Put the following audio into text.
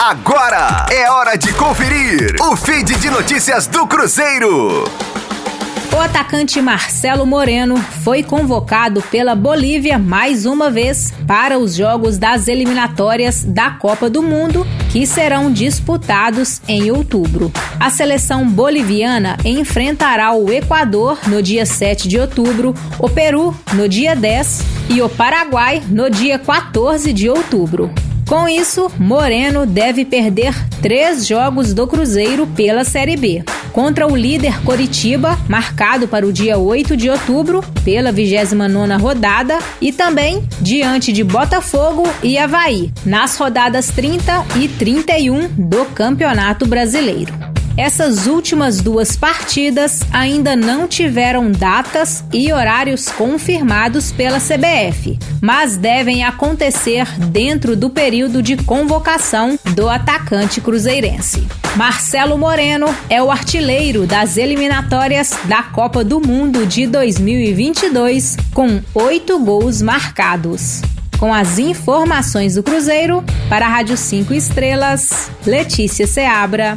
Agora é hora de conferir o feed de notícias do Cruzeiro. O atacante Marcelo Moreno foi convocado pela Bolívia mais uma vez para os jogos das eliminatórias da Copa do Mundo, que serão disputados em outubro. A seleção boliviana enfrentará o Equador no dia 7 de outubro, o Peru no dia 10 e o Paraguai no dia 14 de outubro. Com isso, Moreno deve perder três jogos do Cruzeiro pela Série B. Contra o líder Coritiba, marcado para o dia 8 de outubro, pela 29ª rodada, e também diante de Botafogo e Havaí, nas rodadas 30 e 31 do Campeonato Brasileiro. Essas últimas duas partidas ainda não tiveram datas e horários confirmados pela CBF, mas devem acontecer dentro do período de convocação do atacante cruzeirense. Marcelo Moreno é o artilheiro das eliminatórias da Copa do Mundo de 2022, com oito gols marcados. Com as informações do Cruzeiro, para a Rádio 5 Estrelas, Letícia Seabra.